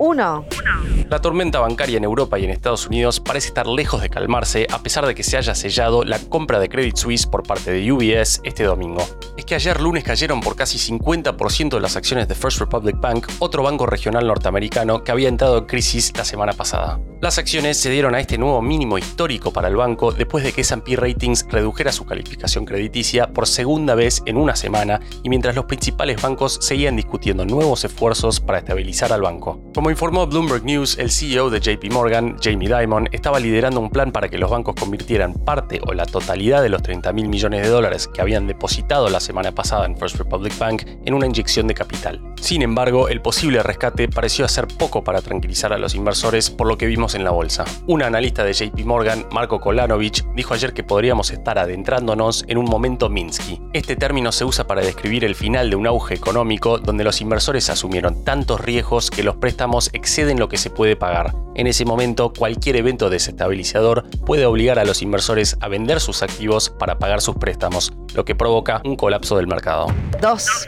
1. La tormenta bancaria en Europa y en Estados Unidos parece estar lejos de calmarse a pesar de que se haya sellado la compra de Credit Suisse por parte de UBS este domingo. Es que ayer lunes cayeron por casi 50% de las acciones de First Republic Bank, otro banco regional norteamericano que había entrado en crisis la semana pasada. Las acciones se dieron a este nuevo mínimo histórico para el banco después de que S&P Ratings redujera su calificación crediticia por segunda vez en una semana y mientras los principales bancos seguían discutiendo nuevos esfuerzos para estabilizar al banco. Como informó Bloomberg News, el CEO de JP Morgan, Jamie Dimon, estaba liderando un plan para que los bancos convirtieran parte o la totalidad de los 30 mil millones de dólares que habían depositado la semana pasada en First Republic Bank en una inyección de capital. Sin embargo, el posible rescate pareció hacer poco para tranquilizar a los inversores por lo que vimos en la bolsa. Un analista de JP Morgan, Marco Kolanovich, dijo ayer que podríamos estar adentrándonos en un momento Minsky. Este término se usa para describir el final de un auge económico donde los inversores asumieron tantos riesgos que los préstamos exceden lo que se puede pagar. En ese momento, cualquier evento desestabilizador puede obligar a los inversores a vender sus activos para pagar sus préstamos, lo que provoca un colapso del mercado. 2.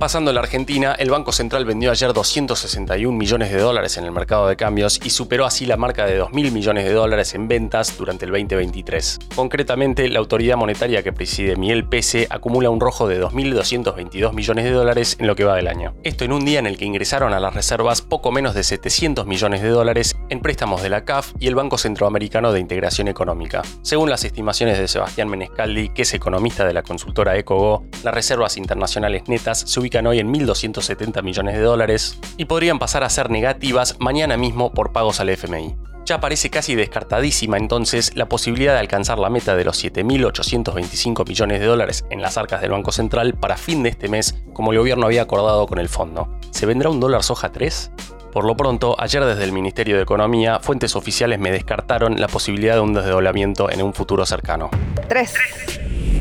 Pasando a la Argentina, el Banco Central vendió ayer 261 millones de dólares en el mercado de cambios y superó así la marca de 2.000 millones de dólares en ventas durante el 2023. Concretamente, la autoridad monetaria que preside Miguel Pese acumula un rojo de 2.222 millones de dólares en lo que va del año. Esto en un día en el que ingresaron a las reservas poco menos de 700 millones de dólares en préstamos de la CAF y el Banco Centroamericano de Integración Económica. Según las estimaciones de Sebastián Menescaldi, que es economista de la consultora EcoGo, las reservas internacionales netas se ubican hoy en 1.270 millones de dólares y podrían pasar a ser negativas mañana mismo por pagos al FMI. Ya parece casi descartadísima entonces la posibilidad de alcanzar la meta de los 7.825 millones de dólares en las arcas del Banco Central para fin de este mes, como el gobierno había acordado con el fondo. ¿Se vendrá un dólar soja 3? Por lo pronto, ayer desde el Ministerio de Economía, fuentes oficiales me descartaron la posibilidad de un desdoblamiento en un futuro cercano. 3.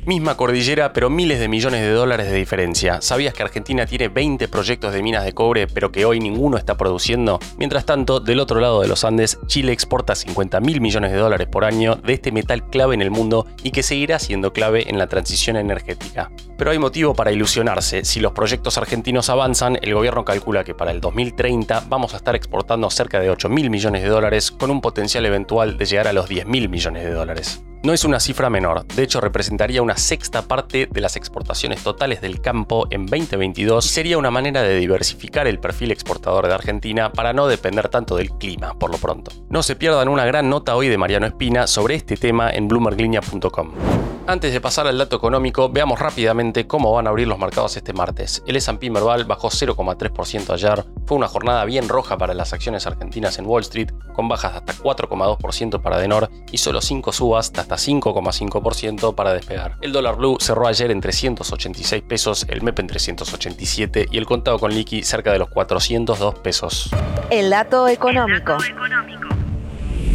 Misma cordillera, pero miles de millones de dólares de diferencia. ¿Sabías que Argentina tiene 20 proyectos de minas de cobre, pero que hoy ninguno está produciendo? Mientras tanto, del otro lado de los Andes, Chile exporta 50 mil millones de dólares por año de este metal clave en el mundo y que seguirá siendo clave en la transición energética. Pero hay motivo para ilusionarse. Si los proyectos argentinos avanzan, el gobierno calcula que para el 2030 vamos a estar exportando cerca de 8 mil millones de dólares con un potencial eventual de llegar a los 10 mil millones de dólares. No es una cifra menor, de hecho representaría una sexta parte de las exportaciones totales del campo en 2022 y sería una manera de diversificar el perfil exportador de Argentina para no depender tanto del clima, por lo pronto. No se pierdan una gran nota hoy de Mariano Espina sobre este tema en bloomberglinea.com. Antes de pasar al dato económico, veamos rápidamente cómo van a abrir los mercados este martes. El S&P Merval bajó 0,3% ayer, fue una jornada bien roja para las acciones argentinas en Wall Street, con bajas de hasta 4,2% para Denor y solo 5 subas de hasta 5,5% para despegar. El dólar blue cerró ayer en 386 pesos, el MEP en 387 y el contado con liqui cerca de los 402 pesos. El dato económico.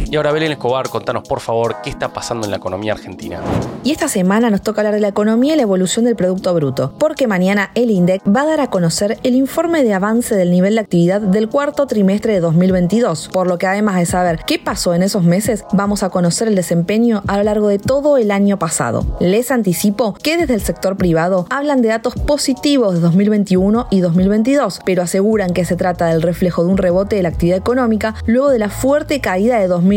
Y ahora Belén Escobar, contanos por favor qué está pasando en la economía argentina. Y esta semana nos toca hablar de la economía y la evolución del Producto Bruto, porque mañana el INDEC va a dar a conocer el informe de avance del nivel de actividad del cuarto trimestre de 2022, por lo que además de saber qué pasó en esos meses, vamos a conocer el desempeño a lo largo de todo el año pasado. Les anticipo que desde el sector privado hablan de datos positivos de 2021 y 2022, pero aseguran que se trata del reflejo de un rebote de la actividad económica luego de la fuerte caída de 2020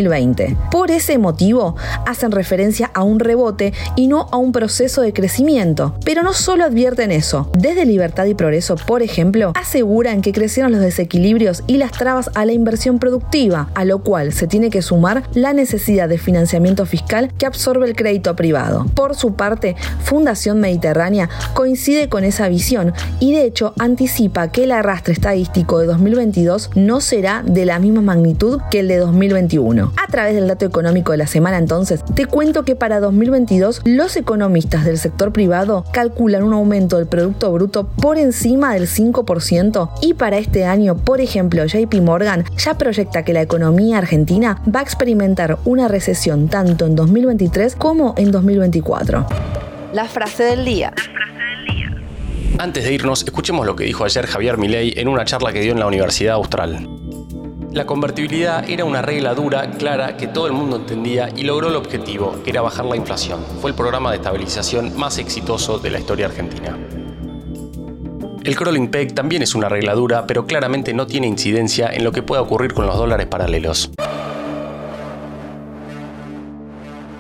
por ese motivo, hacen referencia a un rebote y no a un proceso de crecimiento. Pero no solo advierten eso. Desde Libertad y Progreso, por ejemplo, aseguran que crecieron los desequilibrios y las trabas a la inversión productiva, a lo cual se tiene que sumar la necesidad de financiamiento fiscal que absorbe el crédito privado. Por su parte, Fundación Mediterránea coincide con esa visión y de hecho anticipa que el arrastre estadístico de 2022 no será de la misma magnitud que el de 2021. A través del dato económico de la semana entonces, te cuento que para 2022 los economistas del sector privado calculan un aumento del Producto Bruto por encima del 5% y para este año, por ejemplo, JP Morgan ya proyecta que la economía argentina va a experimentar una recesión tanto en 2023 como en 2024. La frase del día. Antes de irnos, escuchemos lo que dijo ayer Javier Milei en una charla que dio en la Universidad Austral. La convertibilidad era una regla dura, clara, que todo el mundo entendía y logró el objetivo, que era bajar la inflación. Fue el programa de estabilización más exitoso de la historia argentina. El crawling peg también es una regla dura, pero claramente no tiene incidencia en lo que pueda ocurrir con los dólares paralelos.